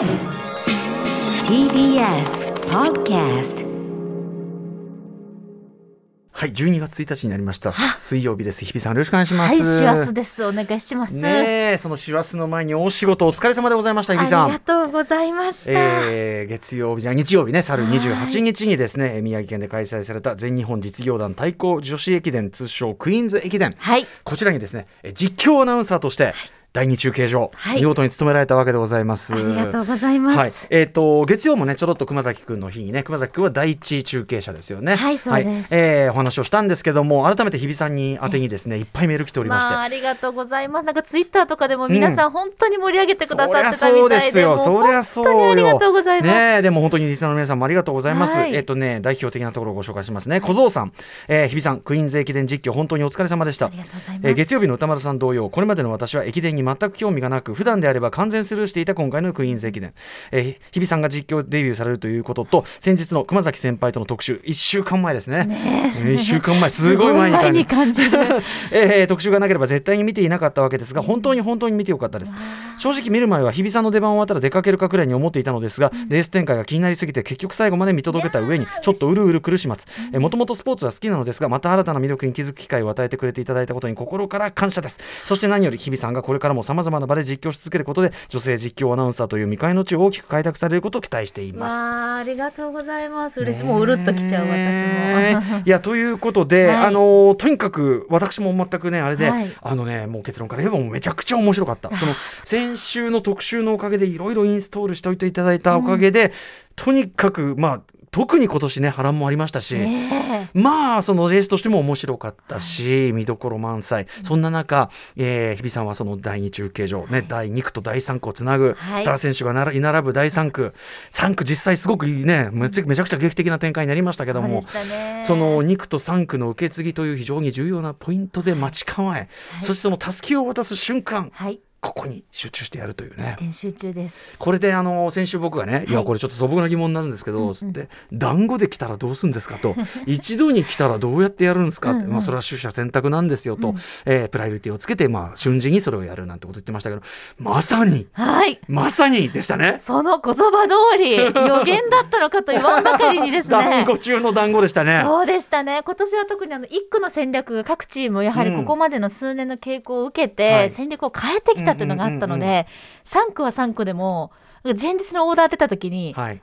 TBS Podcast はい、12月1日になりました。水曜日です。日比さん、よろしくお願いします。はい、師走です。お願いします。ねえ、その師走の前にお仕事お疲れ様でございました、日比さん。ありがとうございました。えー、月曜日じゃ日曜日ね、去る28日にですね、宮城県で開催された全日本実業団対抗女子駅伝通称クイーンズ駅伝。はい。こちらにですね、え実況アナウンサーとして、第二中継所、はい見事に務められたわけでございます。ありがとうございます。はい、えっ、と月曜もねちょろっと熊崎くんの日にね熊崎くんは第一中継者ですよね。はいそうですえーお話をしたんですけども改めて日比さんに宛てにですねいっぱいメール来ておりまして。まあ、ありがとうございます。なんかツイッターとかでも皆さん本当に盛り上げてくださってたみそりゃそうたいで、ですよ。そりゃそうよ。本当にありがとうございます。ねえでも本当にリスナーの皆さんもありがとうございます。はいえっ、とね、代表的なところをご紹介しますね。小僧さん、えー、日比さん、クイーンズ駅伝実況、本当にお疲れ様でした。ありがとうございます。えー月曜日の歌丸さん同様、これまでの私は駅伝に全く興味がなく、普段であれば完全スルーしていた今回のクイーンズ駅伝。えー日比さんが実況デビューされるということと、先日の熊崎先輩との特集、1週間前ですね。え。ー1週間前、すごい前に感じすごい前に感じる。えー特集がなければ絶対に見ていなかったわけですが本当に本当に見てよかったです。正直見る前は日比さんの出番終わったら出かけるかくらいに思っていたのですが、レース展開が気になりすぎて結局最後まで見届けた上にちょっとうるうる苦しまつもともとスポーツは好きなのですがまた新たな魅力に気づく機会を与えてくれていただいたことに心から感謝です。そして何より日比さんがこれからもさまざまな場で実況し続けることで女性実況アナウンサーという未開の地を大きく開拓されることを期待しています。まあ、ありがとうございます。嬉しい。もううるっときちゃう、ね私も。いやということで、はい。あのとにかく私も全くねあれで、はい。あのねもう結論から言えばもうめちゃくちゃ面白かった。その先週の特集のおかげでいろいろインストールしておいていただいたおかげで、とにかくまあ特に今年ね波乱もありましたし、え。まあそのレースとしても面白かったし、見どころ満載、そんな中、えー日比さんはその第2中継所、ね第2区と第3区をつなぐはい。スター選手が並居並ぶ第3区、3区実際すごくいいねめちゃくちゃ劇的な展開になりましたけどもその2区と3区の受け継ぎという非常に重要なポイントで待ち構え、そしてそのたすきを渡す瞬間はい。ここに集中してやるというね。点集中です。これであの先週僕がね、い、やこれちょっと素朴な疑問なんですけど、つって団子で来たらどうするんですかと 一度に来たらどうやってやるんですかってうんうんまあ、それは取捨選択なんですよと、えープライオリティをつけて、まあ、瞬時にそれをやるなんてこと言ってましたけどまさにはい。まさにでしたね。その言葉通り、予言だったのかと言わんばかりにです団ね。子中の団子でしたね。そうでしたね。今年は特にあの一区の戦略が各チームやはりここまでの数年の傾向を受けて、はい戦略を変えてきたというのがあったので、うん3区は3区でも前日のオーダー出た時に、はい、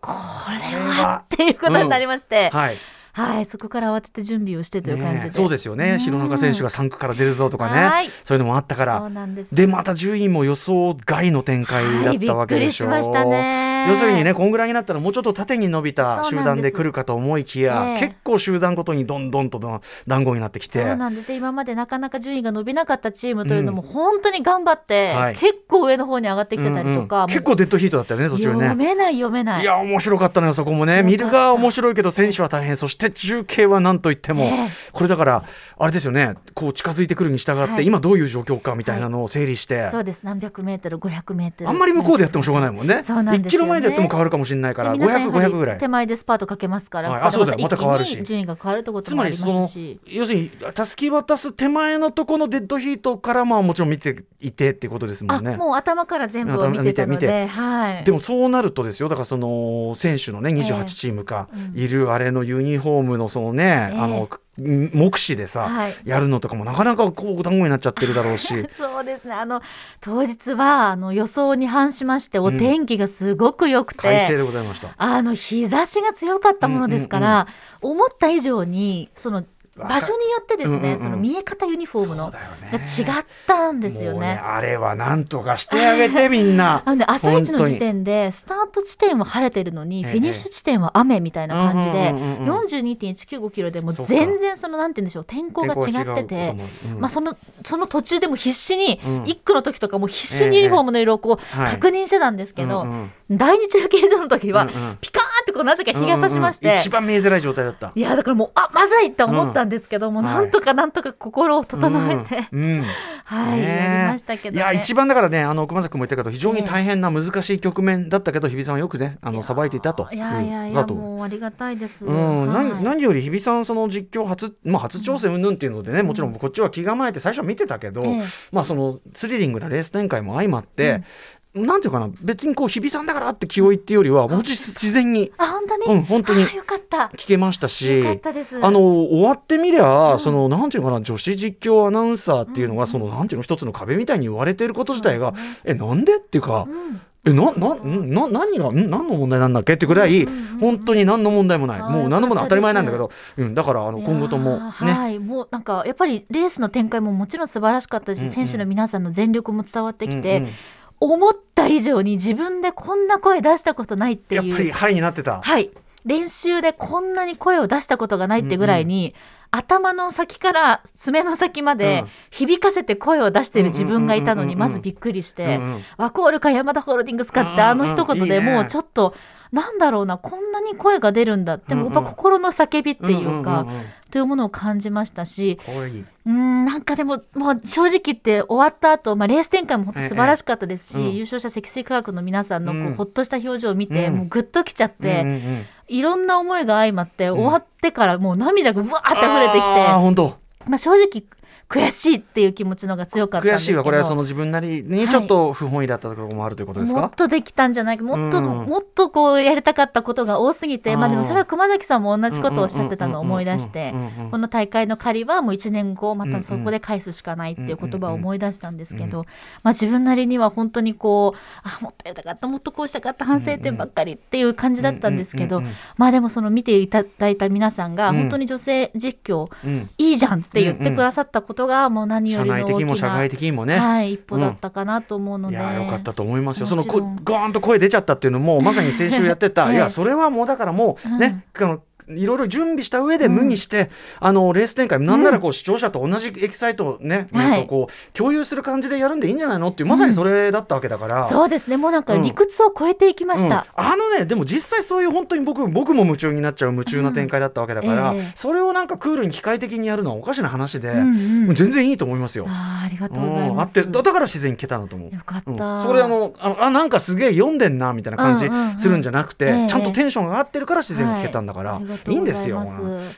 これはっていうことになりまして、はいはい、そこから慌てて準備をしてという感じで。ねそうですよね、うん。弘中選手が3区から出るぞとかね、はい。そういうのもあったから。でまた順位も予想外の展開だったわけでしょ、はいびっくりしましたね。要するにねこんぐらいになったらもうちょっと縦に伸びた集団で来るかと思いきや、ええ。結構集団ごとにどんどんと団子になってきて。そうなんです。で今までなかなか順位が伸びなかったチームというのも本当に頑張って、はい。結構上の方に上がってきてたりとか、結構デッドヒートだったよね途中読ね。めない読めない。いや面白かったのよそこもね。見る側は面白いけど選手は大変。そして中継は何といっても、ええ。これだからあれですよね。こう近づいてくるに従って、はい。今どういう状況かみたいなのを整理して、そうです。何百メートル500メートル。あんまり向こうでやってもしょうがないもんね。そうなんですよね。1キロ前でやっても変わるかもしれないから、で皆さん500、やはり500ぐらい。手。前でスパートかけますから、はい。あそうだよ。また変わるし。順位が変わるということつもありまりそのますし。要するにたすき渡す手前のとこのデッドヒートからまあもちろん見ていてっていうことですもあんね。もう頭から全部を見てたの見てで、はい。でもそうなるとですよ。だからその選手のね28チームかうん。いるあれのユニフォームのそのね、ええ。あの目視でさ、はい。やるのとかもなかなかこう団子になっちゃってるだろうし。そうですね。あの当日はあの予想に反しましてお天気がすごく良くて、快晴でございました。あの日差しが強かったものですから、思った以上にその場所によってですね、うんうんうん。その見え方ユニフォームのが違ったんですよもうね。あれはなんとかしてあげてみんな。なので朝一の時点でスタート地点は晴れてるのに、ええ。フィニッシュ地点は雨みたいな感じで、うんうんうんうん42.195キロでも全然そのなんて言うんでしょう天候が違っててうんまあ、そのその途中でも必死に、うん。1区の時とかも必死にユニフォームの色をこうはい。確認してたんですけど、うんうん。第二中継所の時は、ピカーってこうなぜか日が差しまして、うんうん一番見えづらい状態だった。いやだからもうあまずいって思ったんですけども、うん。なんとかなんとか心を整えて、うん。うん。はい、やりましたけど、ね、いや一番だからねあの熊崎君も言ったけど非常に大変な難しい局面だったけど、日比さんはよくねあのさばいていたと。いやいやいやもうありがたいです、うん。はい。何何より日比さんその実況初、まあ、初挑戦云々っていうのでね、もちろんこっちは気構えて最初は見てたけど、ええ。まあそのスリリングなレース展開も相まって、なんていうかな別にこう日比さんだからって気負いっていうよりはもう自然に。あ本当に、うん本当にあよかった。聞けましたし。よかったです。あの終わってみりゃ、そのなんていうのかな女子実況アナウンサーっていうのが、そのなんていうの一つの壁みたいに言われてること自体が、ね。えなんでっていうか、うん。えななんな何がん何の問題なんだっけってぐらい、うんうんうんうん。本当に何の問題もない、もう何の問題当たり前なんだけよど、うん、だからあの今後ともね、はい。もうなんかやっぱりレースの展開ももちろん素晴らしかったし、うんうん。選手の皆さんの全力も伝わってきて、うんうん思った以上に自分でこんな声出したことないっていう。やっぱりハイになってた。はい。練習でこんなに声を出したことがないってぐらいに、頭の先から爪の先までうん。響かせて声を出してる自分がいたのにうんうんうんうんまずびっくりして、うんうん。ワコールかヤマダホールディングスかってあの一言でもうちょっとなんだろうなこんなに声が出るんだでもやっぱうんうん。心の叫びっていうか、んんんんというものを感じましたし。うーんなんかでももう正直言って終わった後、まあレース展開も本当素晴らしかったですし、ええうん。優勝者積水化学の皆さんのこう、うん。ほっとした表情を見て、うん。もうグッときちゃって、うんうんうん。いろんな思いが相まって、ん。終わってからもう涙がぶわーって溢れてきて本当。まあ、正直悔しいっていう気持ちの方が強かったんですけど。悔しいはこれはその自分なりにちょっと不本意だったところもあるということですか？もっ。とできたんじゃない？かもっと、うん。もっとこうやりたかったことが多すぎて。まあでもそれは熊崎さんも同じことをおっしゃってたのを思い出してこの大会の借りはもう1年後またそこで返すしかないっていう言葉を思い出したんですけど、まあ、自分なりには本当にこうあもっとやりたかったもっとこうしたかった反省点ばっかりっていう感じだったんですけど、まあでもその見ていただいた皆さんがうん。本当に女性実況うんいいじゃんって言ってくださったことがもう何よ社りの大きな内的にも社会的にもね。はい、一歩だったかなと思うので、いやーよかったと思いますよ。そのこゴーンと声出ちゃったっていうのもまさに先週やってた、ええ。いやそれはもうだからもうね、あのいろいろ準備した上で無にして、あのレース展開なんならこう視聴者と同じエキサイトをね、はい。えっとこう共有する感じでやるんでいいんじゃないの？っていうまさにそれだったわけだから。そうですね。もうなんか理屈を超えていきました、うん。あのねでも実際そういう本当に僕僕も夢中になっちゃう夢中な展開だったわけだから、うん。ええ。それをなんかクールに機械的にやるのはおかしな話で、うんうん全然いいと思いますよ。あーありがとうございます。うん。あってだだから自然にいけたのと思う。よかった、うん。それあのあのあなんかすげえ読んでんなみたいな感じうんうんうん。するんじゃなくて、ええ。ちゃんとテンションが上がってるから自然に聞けたんだから、はいい、いんですよ。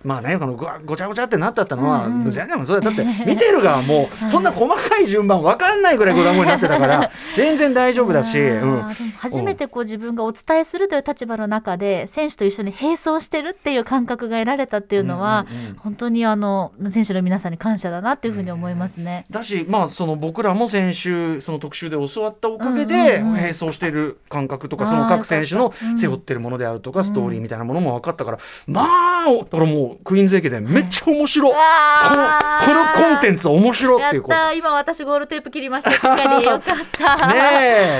まあねこのごごちゃごちゃってなったったのは、うんうん。全然そうだだって見てる側も そんな細かい順番わかんないぐらいご覧になってたから 全然大丈夫だし、うん、でも初めてこう自分がお伝えするという立場の中で選手と一緒に並走してるっていう感覚が得られたっていうのは、うんうんうん。本当にあの選手の皆さんに感謝だなっていうふうに思いますね。だし、まあ、その僕らも先週その特集で教わったおかげでうんうんうん。並走している感覚とか、その各選手の背負ってるものであるとか、ストーリーみたいなものも分かったから、まあだからもうクイーンズ駅伝めっちゃ面白い、このこのコンテンツ面白っていうこう。ったー今私ゴールテープ切りました。しっかり。よかった。ね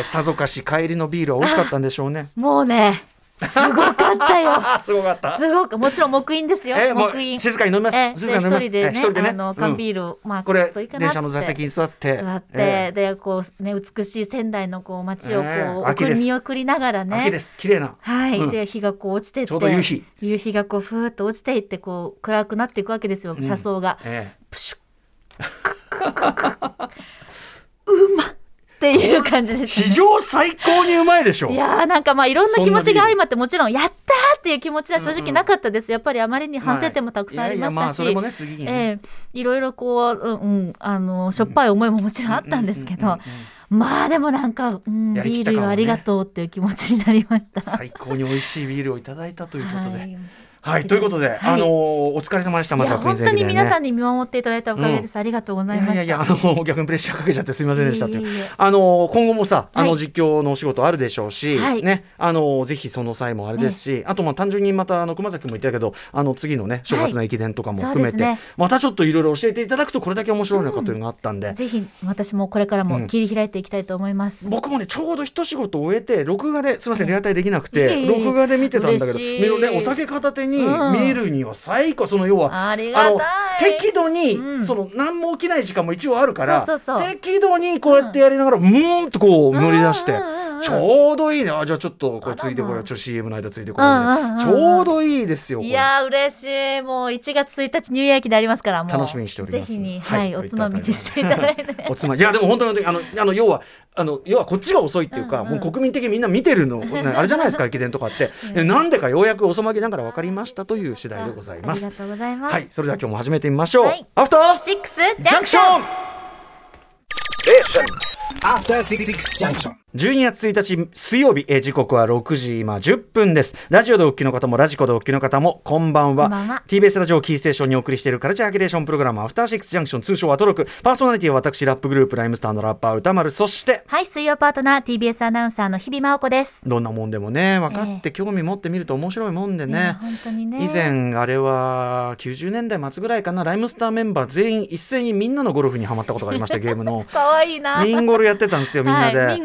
えさぞかし帰りのビールは美味しかったんでしょうね。もうねすごかったよ。あ すごかった。すごくもちろん木印ですよ。えもう木印。静かに飲静かに飲みます。で一人でねえ一人でね。あのうん。缶ビールを、まあこれ電車の座席に座って。座って、えでこうね美しい仙台のこう街をこう、見送りながらね。え秋です。綺麗な。はい、うん。で日がこう落ちてって。ちょうど夕日。夕日がこうふーっと落ちていってこう暗くなっていくわけですよ車窓が、え。プシュッ。うまっっていう感じえです、ね、史上最高にうまいでしょ。いやーなんかまあいろんな気持ちが相まってもちろんやったーっていう気持ちは正直なかったです、やっぱりあまりに反省点もたくさんありましたし。あそれもねね。ええいろいろこう、うんうん、あのしょっぱい思いももちろんあったんですけど、まあでもなんか、うん、ビールありがとうっていう気持ちになりました。最高に美味しいビールをいただいたということで。はいはい、ということで、はい。あのーお疲れ様でした。まいやずは本当に皆さんに見守っていただいたおかげです、ありがとうございました。いやいやあの逆にプレッシャーかけちゃってすみませんでしたって。いう。あの今後もさ、あのはい実況のお仕事あるでしょうし、はい。ね、あのぜひその際もあれですし、あとまあ単純にまたあの熊崎も言ったけど、あの次のね正月の駅伝とかも含めて、またちょっといろいろ教えていただくとこれだけ面白いのかというのがあったんで。ぜひ私もこれからも切り開いていきたいと思います。僕もねちょうど一仕事終えて録画ですみませんリアタイできなくて録画で見てたんだけど、ね、お酒片手にうん。見るには最高。その要はあの適度に、うん。その何も起きない時間も一応あるから適度にこうやってやりながら、うーんとこう乗り出して、ちょうどいいね。あじゃあちょっとこれついてこよう。ちょっと CM の間ついてこようちょうどいいですよこれ。いやー嬉しい。もう1月1日ニューイヤー駅でありますからもう。楽しみにしております。ぜひに、ははいいおつまみにしていただいて。おつまみ。いやでも本当にあのあの要はあの要はこっちが遅いっていうか、もう国民的にみんな見てるの。ね あれじゃないですか駅伝とかって、えなんでかようやく遅まきながら分かりましたという次第でございます。ありがとうございます、はい。それでは今日も始めてみましょう、はい。アフターシックスジャンクション After Six Junction. 12月1日水曜日、えー時刻は6時今10分です。ラジオでお聞きの方もラジコでお聞きの方もこんばんは。こんばんは。TBS ラジオキーステーションにお送りしているカルチャーアキデーションプログラムアフターシックスジャンクション通称アトロク。パーソナリティは私ラップグループライムスターのラッパー歌丸そしてはい水曜パートナー TBS アナウンサーの日々真央子です。どんなもんでもね分かって興味持ってみると面白いもんでね、本当にね。以前あれは90年代末ぐらいかなライムスターメンバー全員一斉にみんなのゴルフにはまったことがありましたゲームの。可愛いな。ミンゴルやってたんですよみんなで、はい、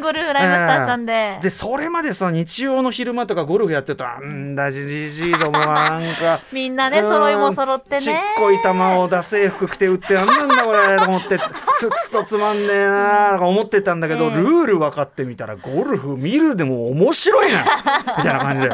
んで、でそれまでさ日曜の昼間とかゴルフやってるとあんだじじじいどもはなんか。みんなね揃いも揃ってね。ちっこい球を出せ服着て打ってなんなんだこれと思って。すとつまんねえなとか思ってたんだけど、ええルール分かってみたらゴルフ見るでも面白いなみたいな感じで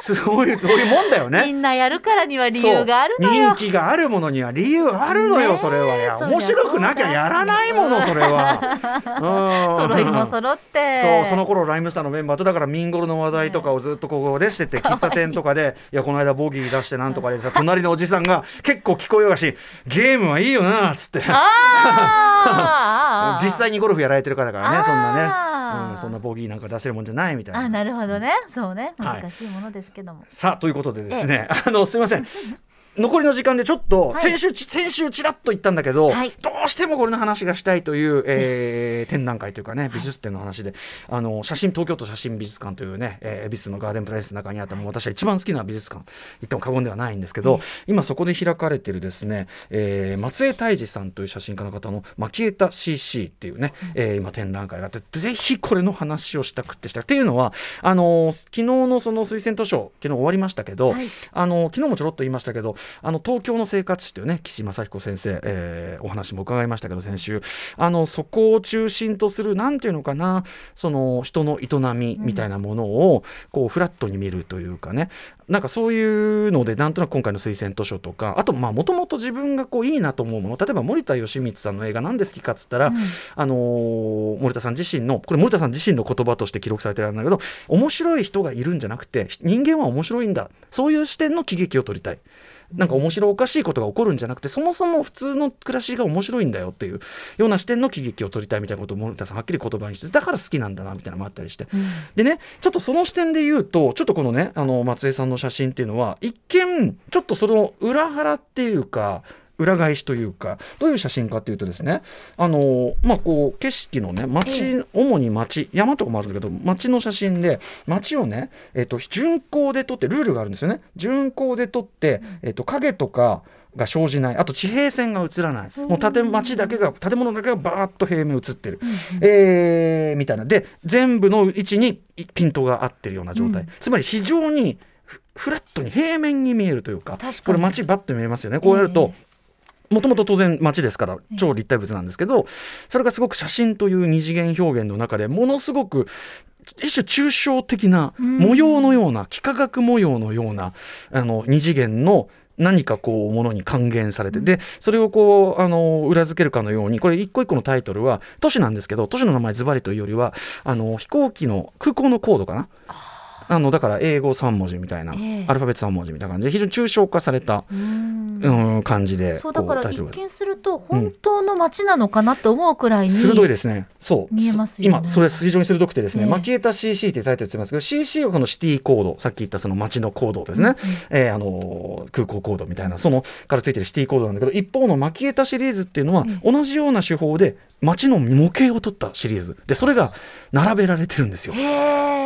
すごいそういうもんだよね。みんなやるからには理由があるの人気があるものには理由あるのよ、それは。面白くなきゃやらないものそれは。うん。揃いも揃って。そうその頃ライムスターのメンバーとだからミンゴルの話題とかをずっとここでしてて喫茶店とかで いやこの間ボギー出してなんとかでさ隣のおじさんが結構聞こえようがしゲームはいいよなっつって。実際にゴルフやられてる方だからねそんなね、うん、そんなボギーなんか出せるもんじゃないみたいな。あなるほどね。そうね。はい。難しいものですけども、さあということでですね、あのすみません残りの時間でちょっとい。先週、ち先週ちらっと言ったんだけど、はい。どうしてもこれの話がしたいという、えー展覧会というかね美術展の話で、あの写真東京都写真美術館というね、えー恵比寿のガーデンプレイスの中にあったもう私は一番好きな美術館言っても過言ではないんですけど、今そこで開かれてるですね、えー松江泰治さんという写真家の方の「マキエタ CC」っていうね、えー今展覧会があってぜひこれの話をしたくってした。くっていうのはあのー昨日のその推薦図書昨日終わりましたけど、はい。あの昨日もちょろっと言いましたけどあの東京の生活史というね岸正彦先生、えーお話も伺いましたけど先週。あのそこを中心とするなんていうのかなその人の営みみたいなものをこうフラットに見るというかね。なんかそういうのでなんとなく今回の推薦図書とかあとまあもともと自分がこういいなと思うもの例えば森田義満さんの映画なんで好きかっつったら、あのー森田さん自身のこれ森田さん自身の言葉として記録されてるんだけど面白い人がいるんじゃなくて人間は面白いんだ。そういう視点の喜劇を撮りたい。なんか面白おかしいことが起こるんじゃなくてそもそも普通の暮らしが面白いんだよっていうような視点の喜劇を撮りたいみたいなことを森田さんはっきり言葉にしてだから好きなんだなみたいなのもあったりして、でねちょっとその視点で言うとちょっとこのねあの松江さんの写真っていうのは一見ちょっとその裏腹っていうか裏返しというかどういう写真かっていうとですねあのまあこう景色のね街、主に街山とかもあるんだけど街の写真で街をね、えっと巡光で撮ってルールがあるんですよね。巡光で撮って、えっと影とかが生じない。あと地平線が映らない。もう建町だけが建物だけがバーッと平面映ってる、えーみたいな。で全部の位置にピントが合ってるような状態、つまり非常にフフラットに平面に見えるというかこれ街バッと見えますよね。こうやると、もともと当然街ですから超立体物なんですけどそれがすごく写真という二次元表現の中でものすごく一種抽象的な模様のような幾何学模様のようなあの二次元の何かこうものに還元されてでそれをこうあの裏付けるかのようにこれ一個一個のタイトルは都市なんですけど都市の名前ズバリというよりはあの飛行機の空港のコードかな？あのだから英語3文字みたいな、ええアルファベット3文字みたいな感じで非常に抽象化された、うん、感じでそうだから一見すると本当の街なのかなって思うくらいに、鋭いですね。そう。見えますよね今、それ非常に鋭くてですね、ええマキエタ CC ってタイトルついてますけど、CC はこのシティコード、さっき言ったその街のコードですね。えーあのー空港コードみたいな、そのからついてるシティコードなんだけど、一方のマキエタシリーズっていうのは、同じような手法で街の模型を取ったシリーズ。で、それが並べられてるんですよ。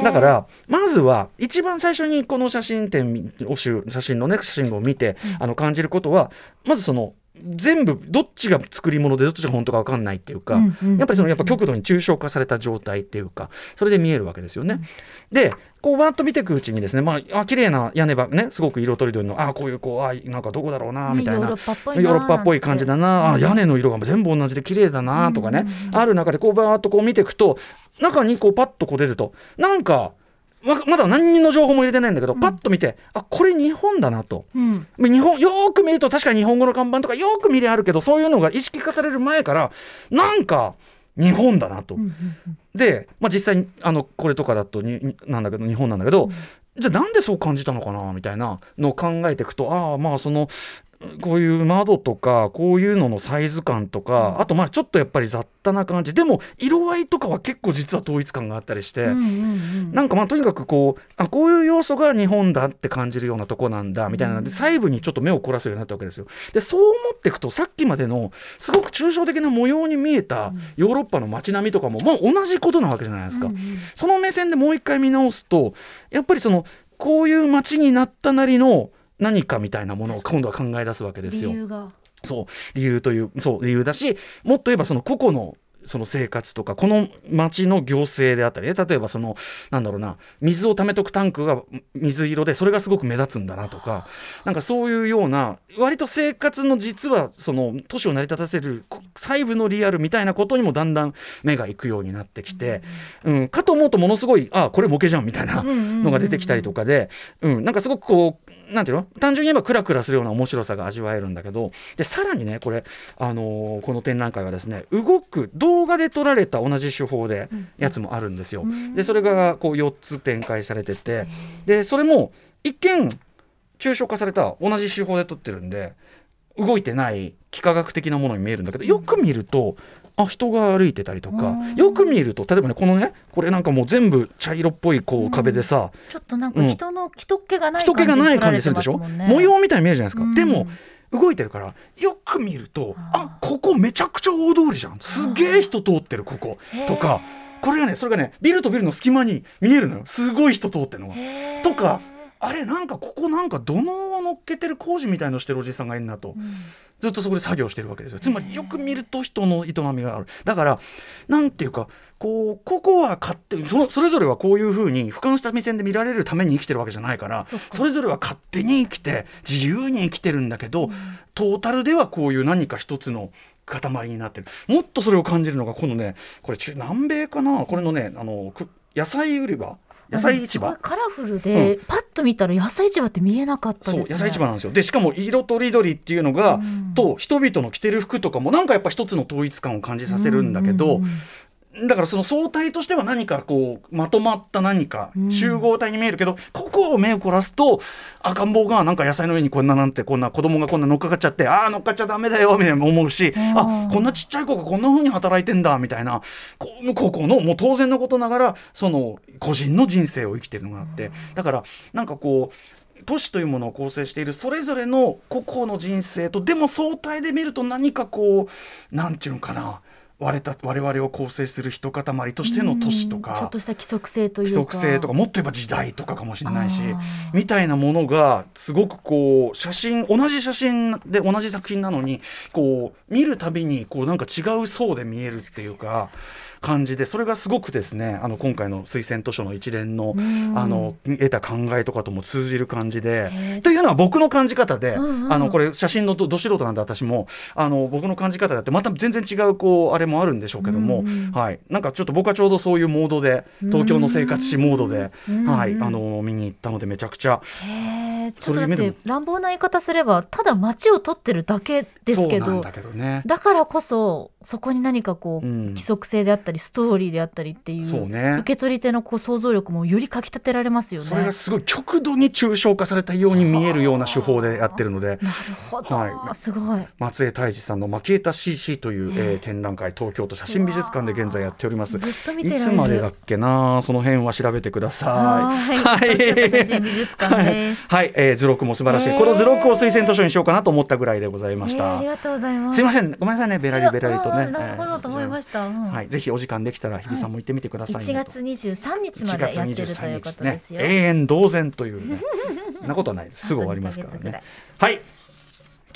だからまずは一番最初にこの写真展を集写真のね写真を見て、あの感じることはまずその全部どっちが作り物でどっちが本当か分かんないっていうか、うんうんやっぱりそのやっぱ極度に抽象化された状態っていうかそれで見えるわけですよね。でこうバーッと見ていくうちにですねまああ綺麗な屋根ばねすごく色とりどりのあこういうこうあなんかどこだろうなねみたいな、ヨーロッパっぽい感じだな、あ屋根の色が全部同じで綺麗だなとかね、ある中でこうバーッとこう見ていくと中にこうパッとこう出るとなんかままだ何の情報も入れてないんだけど、パッと見てあこれ日本だなと。うん日本よーく見ると確かに日本語の看板とかよーく見りゃあるけどそういうのが意識化される前からなんか日本だなと。で、まあ、実際あのこれとかだとにになんだけど日本なんだけど、じゃあなんでそう感じたのかなみたいなのを考えていくとああまあそのこういう窓とかこういうののサイズ感とか、あとまあちょっとやっぱり雑多な感じ。でも色合いとかは結構実は統一感があったりして、うんうんうんなんかまあとにかくこうあこういう要素が日本だって感じるようなとこなんだみたいなので細部にちょっと目を凝らすようになったわけですよ。でそう思っていくとさっきまでのすごく抽象的な模様に見えたヨーロッパの街並みとかももう同じことなわけじゃないですか。うんうん。その目線でもう一回見直すとやっぱりそのこういう街になったなりの何かみたいなものを今度は考え出すわけですよ。理由がそう理由というそう理由だしもっと言えばその個々のその生活とかこの町の行政であったりね例えばそのなんだろうな水を溜めとくタンクが水色でそれがすごく目立つんだなとかなんかそういうような割と生活の実はその都市を成り立たせるこ細部のリアルみたいなことにもだんだん目がいくようになってきて、うん、かと思うとものすごいあこれ模型じゃんみたいなのが出てきたりとかで、うん、なんかすごくこうなんていうの？単純に言えばクラクラするような面白さが味わえるんだけどでさらにねこれ、あのーこの展覧会はですね動く動画で撮られた同じ手法でやつもあるんですよ。でそれがこう4つ展開されてて。でそれも一見抽象化された同じ手法で撮ってるんで動いてない幾何学的なものに見えるんだけどよく見るとあ人が歩いてたりとかよく見ると例えばねこのねこれなんかもう全部茶色っぽいこう壁でさ、ちょっとなんか人の人っ気がない人気がない感じするでしょ、模様みたいに見えるじゃないですか、うん。でも動いてるからよく見るとあここめちゃくちゃ大通りじゃん。すげえ人通ってるここ。とかこれがねそれがねビルとビルの隙間に見えるのよ。すごい人通ってるのが。とかあれなんかここなんか土のを乗っけてる工事みたいのしてるおじさんがいるなと、ずっとそこで作業してるわけですよ。つまりよく見ると人の営みがある。だからなんていうかこうここは勝手にそのそれぞれはこういうふうに俯瞰した目線で見られるために生きてるわけじゃないからそれぞれは勝手に生きて自由に生きてるんだけど、トータルではこういう何か一つの塊になってる。もっとそれを感じるのがこのねこれ中南米かな？これのねあのく野菜売り場野菜市場？カラフルで、パッと見たら野菜市場って見えなかったですね。そう野菜市場なんですよ。でしかも色とりどりっていうのが、うん。と人々の着てる服とかもなんかやっぱ一つの統一感を感じさせるんだけど、うんうんうんだからその総体としては何かこうまとまった何かうん。集合体に見えるけど、ここを目を凝らすと赤ん坊がなんか野菜の上にこんななんてこんな子供がこんな乗っかかっちゃってああ乗っかっちゃダメだよみたいな思うしうん。あこんなちっちゃい子がこんな風に働いてんだみたいなこここのもう当然のことながらその個人の人生を生きてるのがあって。だからなんかこう都市というものを構成しているそれぞれの個々の人生とでも相対で見ると何かこうなんていうのかな我た我々を構成する一塊としての都市とうんちょっかとした規則性という規か則性とかもっと言えば時代とかかもしれないしみたいなものがすごくこう写真同じ写真で同じ作品なのにこう見るたびにこうなんか違う層で見えるっていうか感じでそれがすごくですねあの今回の推薦図書の一連のうん。あの得た考えとかとも通じる感じへでー。というのは僕の感じ方で、うんうんあのこれ写真のどど素人なんで私もあの僕の感じ方だってまた全然違うこうあれもあるんでしょうけども、うんうんはい、なんかちょっと僕はちょうどそういうモードで東京の生活史モードで、うん。はい、うんあの見に行ったのでめちゃくちゃちょっとだって乱暴な言い方すればただ街を撮ってるだけですけど。そうなんだけどね。だからこそそこに何かこう、うん。規則性であったりストーリーであったりっていうそうね。受け取り手のこう想像力もよりかきたてられますよね。それがすごい極度に抽象化されたように見えるような手法でやってるので。なるほど、はい。すごい。松江泰治さんの「マキエタ CC」という、えー展覧会東京都写真美術館で現在やっております。ずっと見ていつまでだっけなその辺は調べてくださはい。い。はい写真美術館です。はい、えー図録も素晴らしい、へー。この図録を推薦図書にしようかなと思ったぐらいでございました、えーありがとうございます。すいません。ごめんなさいね。ベラリベラリとねなるほどと思いました。うんはい、ぜひお時間できたら日比さんも行ってみてください、1月23日ま1で月やってるという23ことですよ。永遠同然というね なことはないですすぐ終わりますからねいはい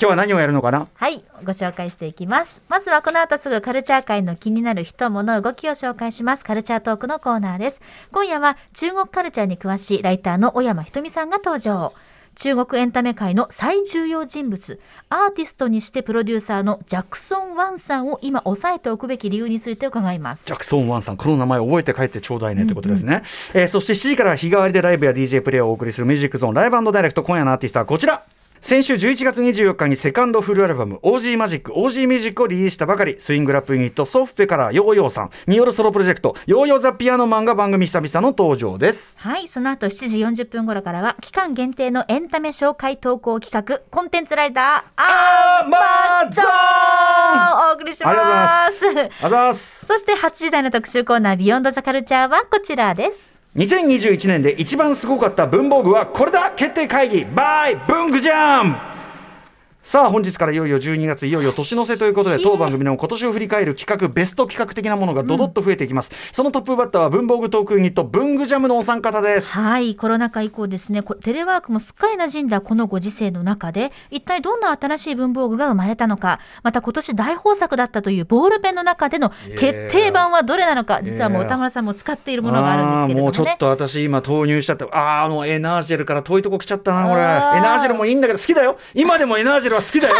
今日は何をやるのかな？はい、ご紹介していきます。まずはこの後すぐカルチャー界の気になる人物動きを紹介します。カルチャートークのコーナーです。今夜は中国カルチャーに詳しいライターの小山ひとみさんが登場。中国エンタメ界の最重要人物、アーティストにしてプロデューサーのジャクソン・ワンさんを今押さえておくべき理由について伺いますジ。ャクソン・ワンさん、この名前覚えて帰ってちょうだいねってことですね。えーそして7時からは日替わりでライブや DJ プレイをお送りするミュージックゾーンライブダイレクト。今夜のアーティストはこちら。先週11月24日にセカンドフルアルバム OG マジック OG ミュージックをリリースしたばかりスイングラップユニット SOFFet からヨーヨーさんによるソロプロジェクト YoYo the Pianoman が番組久々の登場ですはい、その後7時40分頃からは期間限定のエンタメ紹介投稿企画コンテンツライターアーマゾーンお送りします。ありがとうございあざーすそして8時台の特集コーナー Beyond The Culture はこちらです。2021年で一番すごかった文房具はこれだ決定会議。バイ文具ジャン。さあ本日からいよいよ12月いよいよ年の瀬ということで当番組の今年を振り返る企画ベスト企画的なものがドドッと増えていきます、そのトップバッターは文房具トークユニット文具ジャムのお三方です。はい、コロナ禍以降ですね、こテレワークもすっかり馴染んだこのご時世の中で、一体どんな新しい文房具が生まれたのか、また今年大豊作だったというボールペンの中での決定版はどれなのか、実はもう歌村さんも使っているものがあるんですけれどもね。ちょっ。と私今投入しちゃってあーあのエナージェルから遠いとこ来ちゃったなこれ。エナージェルもいいんだけど好きだよ。今でもエナージェルは好きだよ。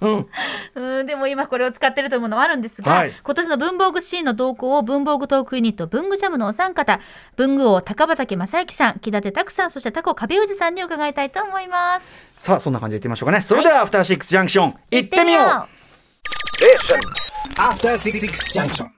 うん。でも今これを使ってるというものもあるんですが、はい。今年の文房具シーンの動向を文房具トークユニット文具ジャムのお三方文具王高畑正幸さん木立拓さんそしてタコ壁氏さんに伺いたいと思います。さあそんな感じでいってみましょうかね。それでは、アフターシックスジャンクション行ってみよう。After Six Junction.